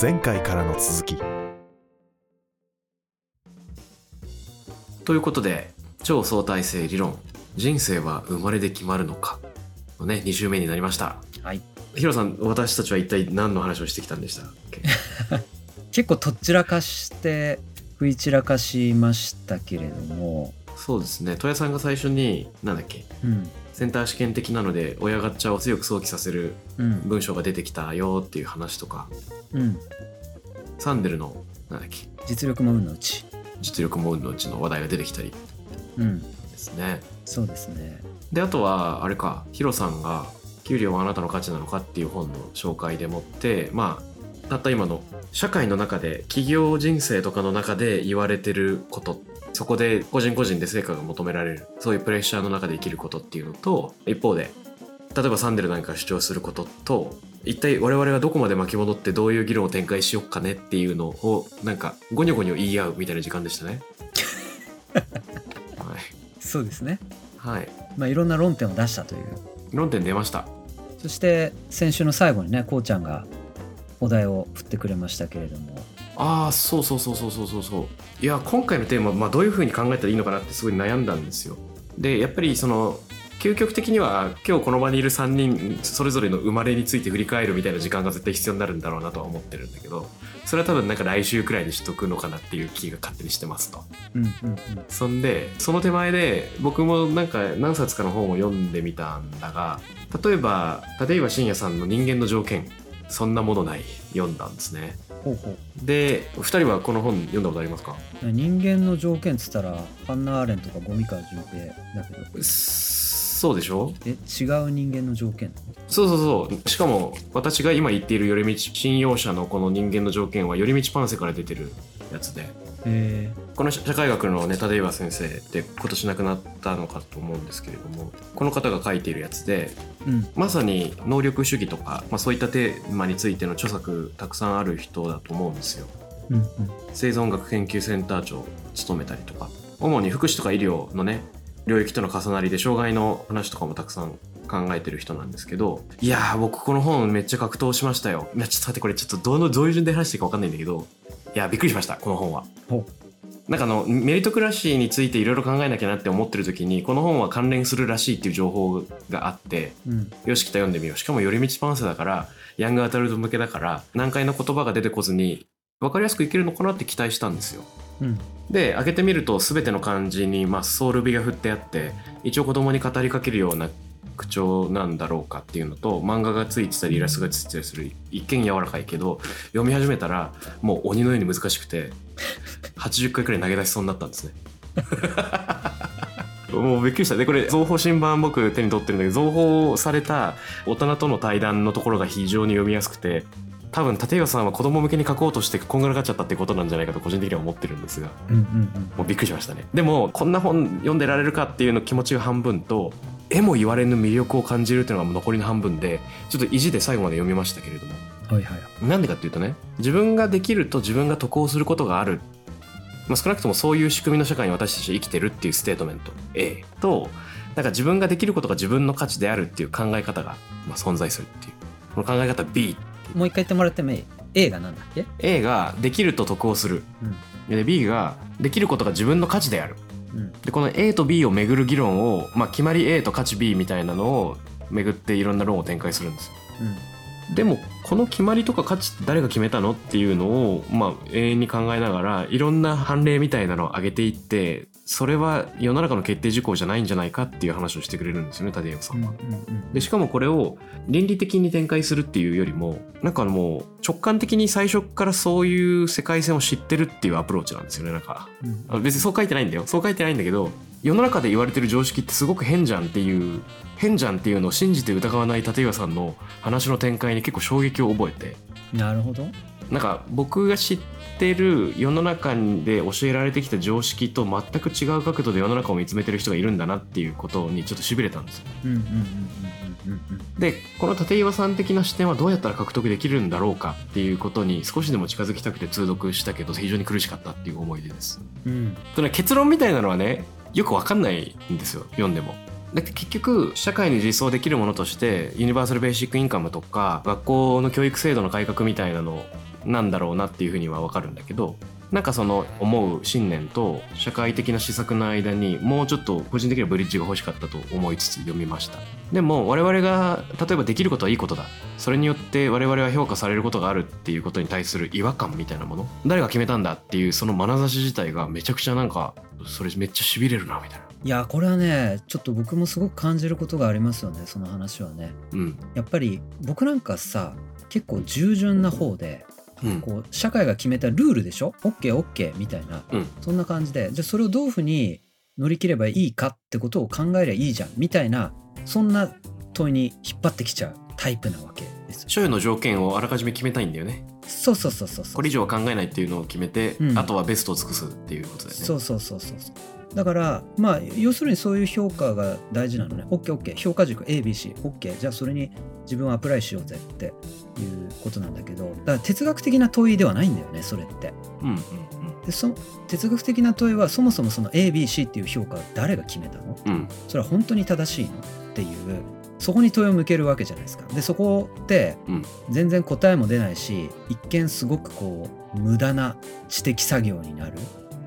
前回からの続き。ということで超相対性理論。人生は生まれで決まるのか。のね2週目になりました。はい。ヒロさん私たちは一体何の話をしてきたんでしたっけ？結構とっちらかして食い散らかしましたけれども。そうですね。戸谷さんが最初に何だっけ？うんセンター試験的なので親ガチャを強く想起させるうん。文章が出てきたよっていう話とか。うん。サンデルのなんだっけ？実力も運のうち。実力も運のうちの話題が出てきたり。うん。ですね。そうですね。であとはあれかヒロさんが「給料はあなたの価値なのか?」っていう本の紹介でもってまあたった今の社会の中で企業人生とかの中で言われてることそこで個人個人で成果が求められる。そういうプレッシャーの中で生きることっていうのと一方で例えばサンデルなんか主張することと一体我々がどこまで巻き戻ってどういう議論を展開しよっかねっていうのをなんかゴニョゴニョ言い合うみたいな時間でしたね。はい、そうですね。はい、まあいろんな論点を出したという。論点出ました。そして先週の最後にねこうちゃんがお題を振ってくれましたけれどもああそうそうそうそうそうそうそう。いや今回のテーマ、まあ、どういうふうに考えたらいいのかなってすごい悩んだんですよ。でやっぱりその究極的には今日この場にいる3人それぞれの生まれについて振り返るみたいな時間が絶対必要になるんだろうなとは思ってるんだけどそれは多分なんか来週くらいにしとくのかなっていう気が勝手にしてますと。うんうんうん。そんでその手前で僕もなんか何冊かの本を読んでみたんだが例えば立岩信也さんの「人間の条件そんなものない」読んだんですねで2人はこの本読んだことありますか？う人間の条件っつったらハンナ・アーレンとかゴミ川淳平だけどそうでしょ？え違う人間の条件？そうそうそう。しかも私が今言っている寄り道信用者のこの人間の条件は寄り道パンセから出てるやつでへこの社会学のね立岩先生って今年亡くなったのかと思うんですけれどもこの方が書いているやつでえうん。まさに能力主義とか、まあ、そういったテーマについての著作たくさんある人だと思うんですよ。うんうん。生存学研究センター長を務めたりとか主に福祉とか医療のね領域との重なりで障害の話とかもたくさん考えてる人なんですけどいやー僕この本めっちゃ格闘しましたよ。いやちょっと待ってこれちょっとどのどういう順で話していいか分かんないんだけどいやびっくりしましたこの本は。ほなんかあのメリトクラシーについていろいろ考えなきゃなって思ってる時にこの本は関連するらしいっていう情報があってううん。よし来た読んでみよう。しかも寄り道パンセだからヤングアダルト向けだから難解な言葉が出てこずに分かりやすくいけるのかなって期待したんですよ。うん。で開けてみると全ての漢字に、まあ、ソウル美が振ってあって一応子供に語りかけるような口調なんだろうかっていうのと漫画がついてたりイラストがついてたりする一見柔らかいけど読み始めたらもう鬼のように難しくて80回くらい投げ出しそうになったんですね。もうびっくりした。でこれ増法新版僕手に取ってるんだけど増法された大人との対談のところが非常に読みやすくて多分立岩さんは子供向けに書こうとしてこんがらがっちゃったってことなんじゃないかと個人的には思ってるんですがうんうん。もうびっくりしましたね。でもこんな本読んでられるかっていうの気持ちが半分と絵も言われぬ魅力を感じるっていうのが残りの半分でちょっと意地で最後まで読みましたけれども。うんはいはい。なんでかっていうとね自分ができると自分が得をすることがある、まあ、少なくともそういう仕組みの社会に私たちは生きてるっていうステートメント。A となんか自分ができることが自分の価値であるっていう考え方が、まあ、存在するっていう。この考え方 B もう一回言ってもらってもいい？A がなんだっけ？A ができると得をする。うん。で B ができることが自分の価値である。うんでこの A と B をめぐる議論を、まあ、決まり A と価値 B みたいなのをめぐっていろんな論を展開するんです。ようん。でもこの決まりとか価値って誰が決めたのっていうのを、まあ、永遠に考えながらいろんな判例みたいなのを上げていってそれは世の中の決定事項じゃないんじゃないかっていう話をしてくれるんですよね立岩さんは。でしかもこれを倫理的に展開するっていうよりもなんかもう直感的に最初からそういう世界線を知ってるっていうアプローチなんですよねなんかうんあ別にそう書いてないんだよ。そう書いてないんだけど世の中で言われてる常識ってすごく変じゃんっていう変じゃんっていうのを信じて疑わない立岩さんの話の展開に結構衝撃を覚えて。なるほどなんか僕が知ってる世の中で教えられてきた常識と全く違う角度で世の中を見つめてる人がいるんだなっていうことにちょっとしびれたんですよ。でこの立岩さん的な視点はどうやったら獲得できるんだろうかっていうことに少しでも近づきたくて通読したけど非常に苦しかったっていう思い出です。うん。結論みたいなのはねよくわかんないんですよ読んでも。だって結局社会に実装できるものとしてユニバーサル・ベーシック・インカムとか学校の教育制度の改革みたいなのなんだろうなっていうふうには分かるんだけどなんかその思う信念と社会的な施策の間にもうちょっと個人的にはブリッジが欲しかったと思いつつ読みました。でも我々が例えばできることはいいことだ。それによって我々は評価されることがあるっていうことに対する違和感みたいなもの。誰が決めたんだっていうその眼差し自体がめちゃくちゃなんかそれめっちゃしびれるなみたいな。いやこれはねちょっと僕もすごく感じることがありますよねその話はね。うん。やっぱり僕なんかさ結構従順な方でうんこう社会が決めたルールでしょ？OKOK みたいな、うん。そんな感じで。じゃあそれをどういうふうに乗り切ればいいかってことを考えりゃいいじゃん。みたいなそんな問いに引っ張ってきちゃうタイプなわけですよ。所有の条件をあらかじめ決めたいんだよね。そうそうそうそうそう。これ以上は考えないっていうのを決めて、うん。あとはベストを尽くすっていうことだよね。そうそうそうそうそう。だからまあ要するにそういう評価が大事なのね。OKOK 評価軸 ABCOK じゃあそれに自分をアプライしようぜっていうことなんだけど。だから哲学的な問いではないんだよねそれって。うんうんでその哲学的な問いはそもそもその ABC っていう評価を誰が決めたの？うん。うんそれは本当に正しいのっていう。そこに問いを向けるわけじゃないですか。でそこってうん。全然答えも出ないし一見すごくこう無駄な知的作業になる。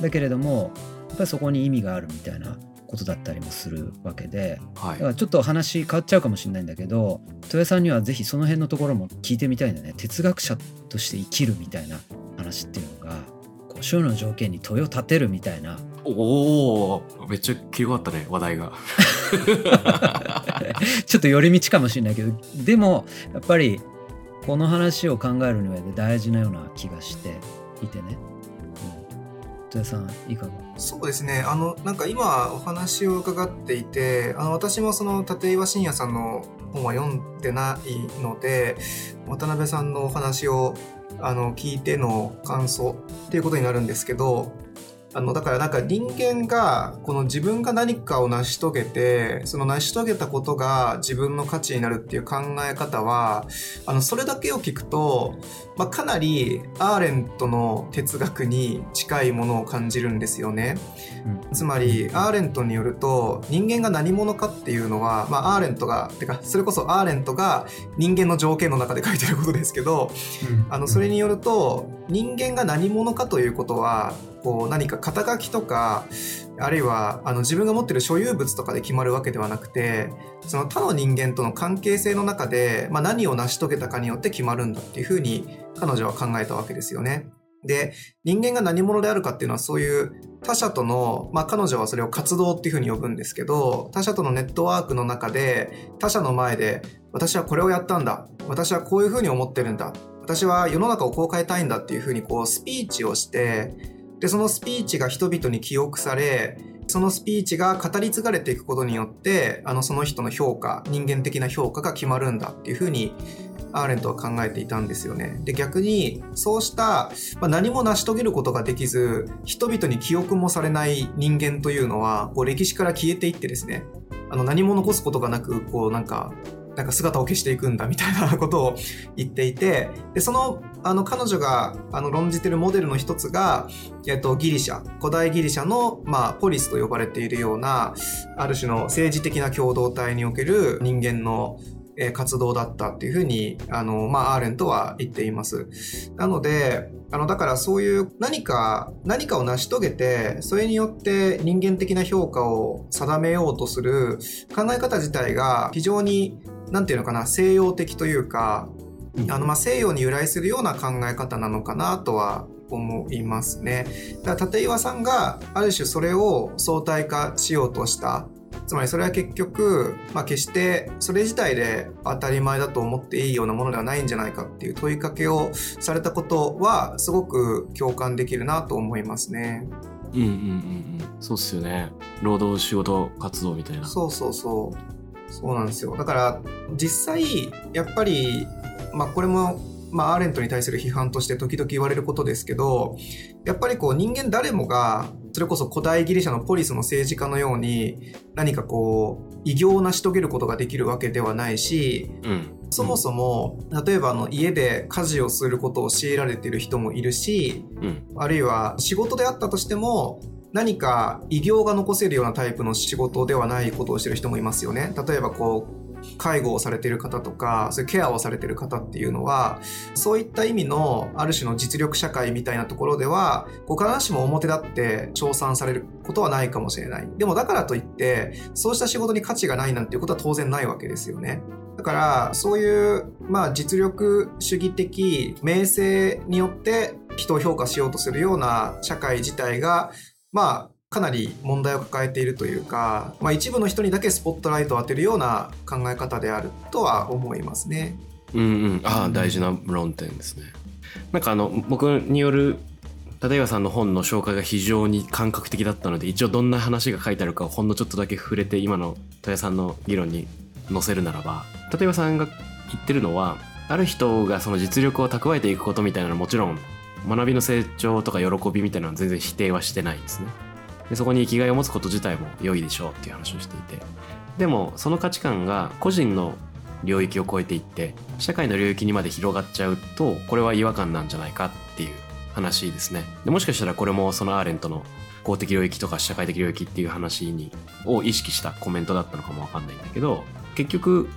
だけれどもやっぱりそこに意味があるみたいなことだったりもするわけではい。だからちょっと話変わっちゃうかもしれないんだけど豊さんにはぜひその辺のところも聞いてみたいんだね。哲学者として生きるみたいな話っていうのがこうの条件に問いを立てるみたいな。おおめっちゃ切り替わったね話題が。ちょっと寄り道かもしれないけどでもやっぱりこの話を考える上で大事なような気がしていてね。土屋、さんいかが？そうですね。あのなんか今お話を伺っていてあの私もその立岩信也さんの本は読んでないので渡辺さんのお話をあの聞いての感想っていうことになるんですけどあのだからなんか人間がこの自分が何かを成し遂げてその成し遂げたことが自分の価値になるっていう考え方はあのそれだけを聞くと、まあ、かなりアーレントの哲学に近いものを感じるんですよね。つまりアーレントによると人間が何者かっていうのは、まあ、アーレントがてかそれこそアーレントが人間の条件の中で書いてることですけどあのそれによると人間が何者かということはこう何か肩書きとかあるいはあの自分が持ってる所有物とかで決まるわけではなくてその他の人間との関係性の中で、まあ、何を成し遂げたかによって決まるんだっていうふうに彼女は考えたわけですよね。で人間が何者であるかっていうのはそういう他者との、まあ、彼女はそれを活動っていうふうに呼ぶんですけど他者とのネットワークの中で他者の前で私はこれをやったんだ私はこういうふうに思ってるんだ私は世の中をこう変えたいんだっていうふうにこうスピーチをしてでそのスピーチが人々に記憶されそのスピーチが語り継がれていくことによってあのその人の評価人間的な評価が決まるんだっていうふうにアーレントは考えていたんですよね。で逆にそうした、まあ、何も成し遂げることができず人々に記憶もされない人間というのはこう歴史から消えていってですねあの何も残すことがなくこうなんかなんか姿を消していくんだみたいな ことを言っていてでそのあの彼女があの論じてるモデルの一つが、えっと、ギリシャ古代ギリシャの、まあ、ポリスと呼ばれているようなある種の政治的な共同体における人間のえー活動だったっていうふうにあの、まあ、アーレントは言っています。なのであのだからそういう何か何かを成し遂げてそれによって人間的な評価を定めようとする考え方自体が非常になんていうのかな西洋的というかあのまあ西洋に由来するような考え方なのかなとは思いますね。だから立岩さんがある種それを相対化しようとした。つまりそれは結局、まあ、決してそれ自体で当たり前だと思っていいようなものではないんじゃないかっていう問いかけをされたことはすごく共感できるなと思いますね。うんうんうんうん。そうっすよね。労働仕事活動みたいな。そうそうそうそうなんですよ。だから実際やっぱりまあこれもまあ、アーレントに対する批判として時々言われることですけどやっぱりこう人間誰もがそれこそ古代ギリシャのポリスの政治家のように何かこう偉業を成し遂げることができるわけではないしうん。そもそも例えばあの家で家事をすることを強いられている人もいるしうん。あるいは仕事であったとしても何か偉業が残せるようなタイプの仕事ではないことをしてる人もいますよね。例えばこう介護をされている方とか、そういうケアをされている方っていうのは、そういった意味のある種の実力社会みたいなところでは、必ずしも表立って称賛されることはないかもしれない。でもだからといって、そうした仕事に価値がないなんていうことは当然ないわけですよね。だから、そういう、まあ、実力主義的名声によって人を評価しようとするような社会自体が、まあ、かなり問題を抱えているというか、まあ、一部の人にだけスポットライトを当てるような考え方であるとは思いますね。うんうんああ大事な論点ですね。なんかあの僕による立岩さんの本の紹介が非常に感覚的だったので一応どんな話が書いてあるかをほんのちょっとだけ触れて今の豊さんの議論に載せるならば立岩さんが言ってるのはある人がその実力を蓄えていくことみたいなのはもちろん学びの成長とか喜びみたいなのは全然否定はしてないんですね。でそこに生きがいを持つこと自体も良いでしょうっていう話をしていて。でもその価値観が個人の領域を超えていって社会の領域にまで広がっちゃうとこれは違和感なんじゃないかっていう話ですね。でもしかしたらこれもそのアーレントの公的領域とか社会的領域っていう話にを意識したコメントだったのかもわかんないんだけど結局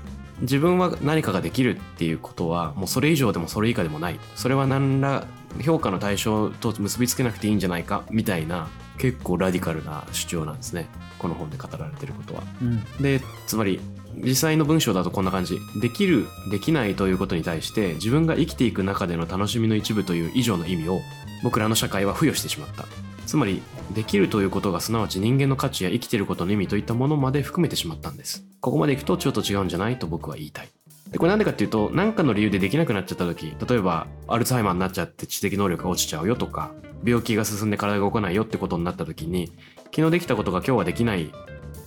自分は何かができるっていうことはもうそれ以上でもそれ以下でもない。それは何ら評価の対象と結びつけなくていいんじゃないかみたいな結構ラディカルな主張なんですね。この本で語られてることは。うん、でつまり実際の文章だとこんな感じ。できるできないということに対して自分が生きていく中での楽しみの一部という以上の意味を僕らの社会は付与してしまった。つまりできるということがすなわち人間の価値や生きていることの意味といったものまで含めてしまったんです。ここまでいくとちょっと違うんじゃないと僕は言いたいでこれなんでかっていうと何かの理由でできなくなっちゃった時例えばアルツハイマーになっちゃって知的能力が落ちちゃうよとか病気が進んで体が動かないよってことになった時に昨日できたことが今日はできない。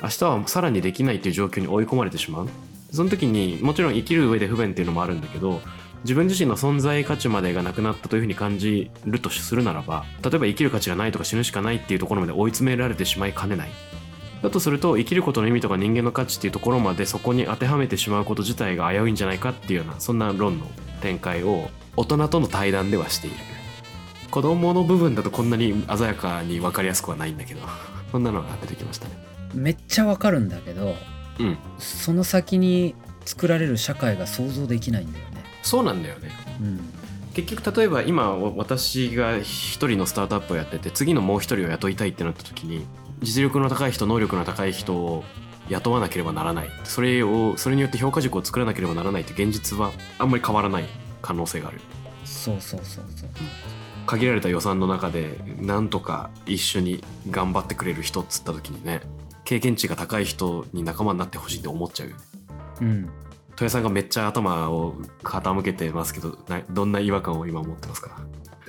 明日はさらにできないっていう状況に追い込まれてしまう。その時にもちろん生きる上で不便っていうのもあるんだけど自分自身の存在価値までがなくなったというふうに感じるとするならば例えば生きる価値がないとか死ぬしかないっていうところまで追い詰められてしまいかねない。だとすると生きることの意味とか人間の価値っていうところまでそこに当てはめてしまうこと自体が危ういんじゃないかっていうようなそんな論の展開を大人との対談ではしている。子供の部分だとこんなに鮮やかに分かりやすくはないんだけどそんなのが出てきましたね。めっちゃわかるんだけど、うん、その先に作られる社会が想像できないんだよね。そうなんだよね、うん、結局例えば今私が一人のスタートアップをやってて次のもう一人を雇いたいってなった時に実力の高い人能力の高い人を雇わなければならないそれをそれによって評価軸を作らなければならないって現実はあんまり変わらない可能性があるそうそうそうそう、限られた予算の中でなんとか一緒に頑張ってくれる人っつった時にね経験値が高い人に仲間になってほしいって思っちゃうよね。うん。豊さんがめっちゃ頭を傾けてますけどどんな違和感を今持ってますか？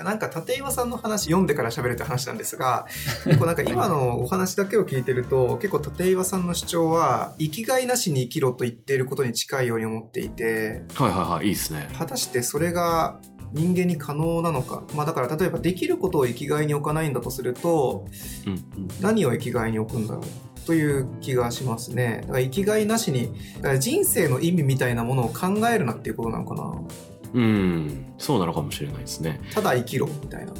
なんか立岩さんの話読んでから喋るって話なんですが 結構なんか今のお話だけを聞いてると結構立岩さんの主張は生きがいなしに生きろと言っていることに近いように思っていてはいはいはいいいですね。果たしてそれが人間に可能なのか、まあ、だから例えばできることを生きがいに置かないんだとすると、うんうん、何を生きがいに置くんだろうという気がしますね。だから生きがいなしにだから人生の意味みたいなものを考えるなっていうことなのかなうん。そうなのかもしれないですね。ただ生きろみたいな。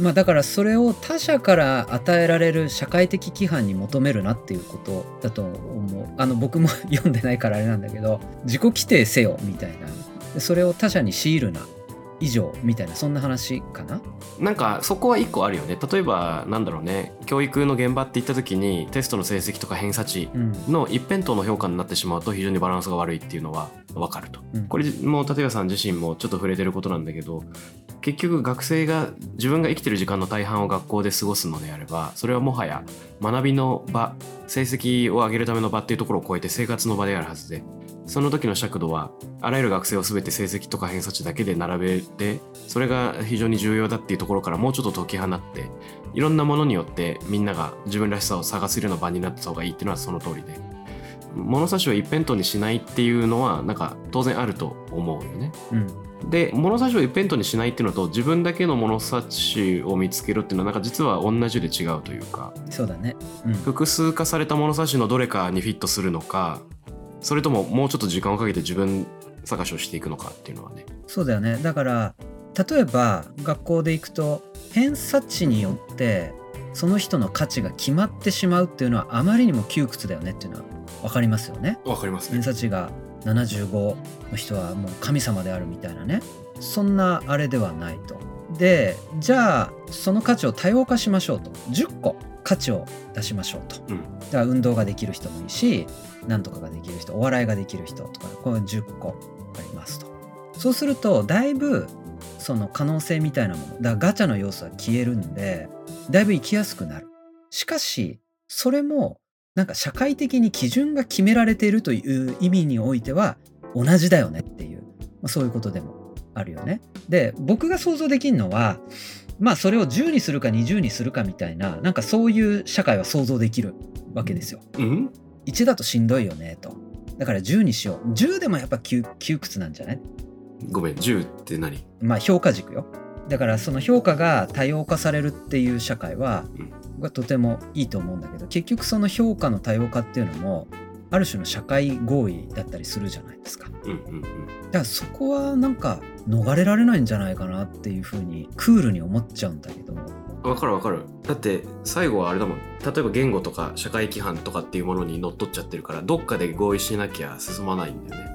まあだからそれを他者から与えられる社会的規範に求めるなっていうことだと思う。あの僕も 読んでないからあれなんだけど自己規定せよみたいな。それを他者に強いるな以上みたいなそんな話かな？なんかそこは一個あるよね。例えばなんだろうね。教育の現場って言った時にテストの成績とか偏差値の一辺倒の評価になってしまうと非常にバランスが悪いっていうのは分かると、うん、これも立岩さん自身もちょっと触れてることなんだけど結局学生が自分が生きてる時間の大半を学校で過ごすのであればそれはもはや学びの場成績を上げるための場っていうところを超えて生活の場であるはずでその時の尺度はあらゆる学生を全て成績とか偏差値だけで並べてそれが非常に重要だっていうところからもうちょっと解き放っていろんなものによってみんなが自分らしさを探せるような場になった方がいいっていうのはその通りで。物差しを一辺倒にしないっていうのはなんか当然あると思うよね。うん。で物差しを一辺倒にしないっていうのと自分だけの物差しを見つけるっていうのはなんか実は同じで違うというか。そうだね、うん、複数化された物差しのどれかにフィットするのかそれとももうちょっと時間をかけて自分探しをしていくのかっていうのはねそうだよねだから例えば学校で行くと偏差値によってその人の価値が決まってしまうっていうのはあまりにも窮屈だよねっていうのは分かりますよね。わかりますね偏差値が75の人はもう神様であるみたいなねそんなあれではないと。でじゃあその価値を多様化しましょうと10個価値を出しましょうと。うんだから運動ができる人もいいしなんとかができる人お笑いができる人とかこの10個ありますと。そうするとだいぶその可能性みたいなものだガチャの要素は消えるんでだいぶ生きやすくなる。しかしそれもなんか社会的に基準が決められているという意味においては同じだよねっていう、まあ、そういうことでもあるよね。で僕が想像できるのはまあそれを10にするか20にするかみたいななんかそういう社会は想像できるわけですよ。うん1だとしんどいよねと。だから10にしよう。10でもやっぱ窮窮屈なんじゃない？ごめん10って何？まあ評価軸よ。だからその評価が多様化されるっていう社会はうん僕はとてもいいと思うんだけど結局その評価の多様化っていうのもある種の社会合意だったりするじゃないですか。だかうんうんうんらそこはなんか逃れられないんじゃないかなっていうふうにクールに思っちゃうんだけどわかるわかる。だって最後はあれだもん。例えば言語とか社会規範とかっていうものにのっとっちゃってるからどっかで合意しなきゃ進まないんだよね。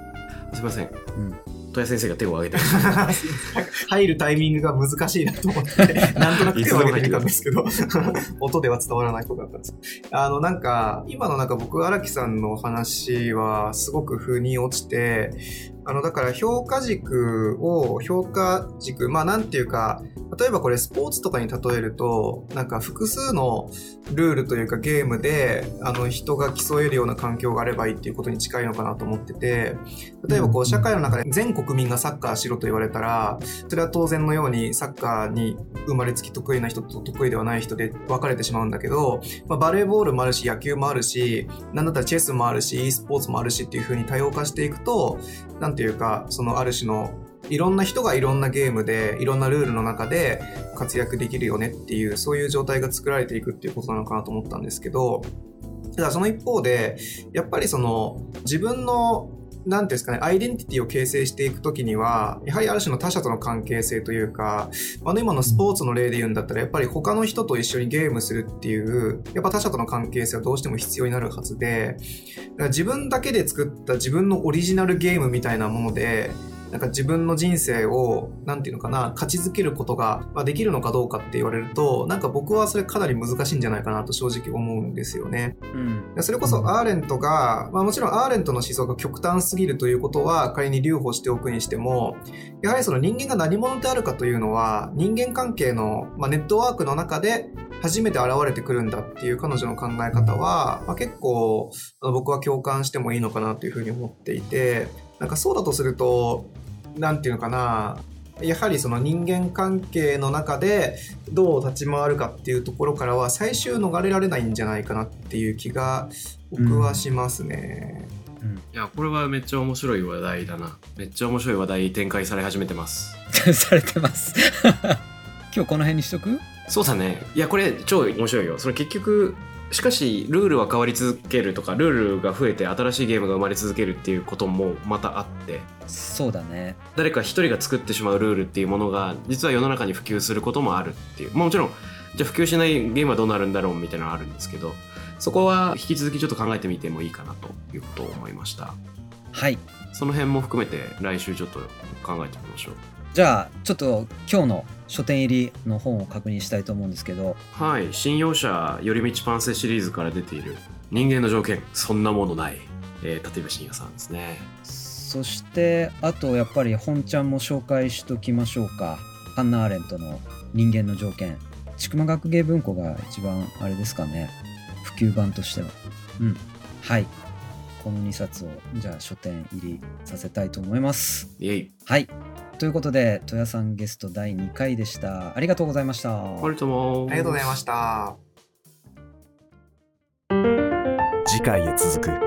すいません。うん。戸谷先生が手を挙げて 入るタイミングが難しいなと思って、なんとなく手を挙げてみたんですけど、音では伝わらないことだったんです。あの、なんか、今のなんか僕、荒木さんのお話はすごく腑に落ちて、あの、だから評価軸を、評価軸、まあなんていうか、例えばこれスポーツとかに例えると、なんか複数のルールというかゲームで、あの人が競えるような環境があればいいっていうことに近いのかなと思ってて、例えばこう社会の中で全国民がサッカーしろと言われたら、それは当然のようにサッカーに生まれつき得意な人と得意ではない人で分かれてしまうんだけど、まあ、バレーボールもあるし野球もあるし、なんだったらチェスもあるし、e スポーツもあるしっていう風に多様化していくと、なんていうか、そのある種のいろんな人がいろんなゲームでいろんなルールの中で活躍できるよねっていうそういう状態が作られていくっていうことなのかなと思ったんですけどただその一方でやっぱりその自分のなんていうんですかね、アイデンティティを形成していくときには、やはりある種の他者との関係性というか、あの今のスポーツの例で言うんだったら、やっぱり他の人と一緒にゲームするっていう、やっぱ他者との関係性はどうしても必要になるはずで、自分だけで作った自分のオリジナルゲームみたいなもので、なんか自分の人生を、なんていうのかな、勝ちづけることがまあできるのかどうかって言われると、なんか僕はそれかなり難しいんじゃないかなと正直思うんですよね。うん。それこそアーレントが、まあもちろんアーレントの思想が極端すぎるということは仮に留保しておくにしても、やはりその人間が何者であるかというのは人間関係の、まあ、ネットワークの中で初めて現れてくるんだっていう彼女の考え方は、まあ、結構僕は共感してもいいのかなというふうに思っていて、なんかそうだとすると、なんていうのかな、やはりその人間関係の中でどう立ち回るかっていうところからは最終逃れられないんじゃないかなっていう気が僕はしますね。うん。いやこれはめっちゃ面白い話題だな。めっちゃ面白い話題展開され始めてます。されてます。今日この辺にしとく？そうだね。いやこれ超面白いよ。それ結局しかしルールは変わり続けるとかルールが増えて新しいゲームが生まれ続けるっていうこともまたあって。そうだね。誰か一人が作ってしまうルールっていうものが実は世の中に普及することもあるっていう。もちろんじゃあ普及しないゲームはどうなるんだろうみたいなのはあるんですけどそこは引き続きちょっと考えてみてもいいかなということを思いました。はい。その辺も含めて来週ちょっと考えてみましょうじゃあちょっと今日の書店入りの本を確認したいと思うんですけど。はい新用者寄り道パンセシリーズから出ている。人間の条件そんなものない、えー、立岩信也さんですね。そしてあとやっぱり本ちゃんも紹介しときましょうか。ハンナ・アーレントの人間の条件。千曲学芸文庫が一番あれですかね。普及版としては。うん。はいこの2冊をじゃあ書店入りさせたいと思います。イエイ。はい。ということで戸谷さんゲスト第2回でした。ありがとうございました。ありがとうもありがとうございました。次回へ続く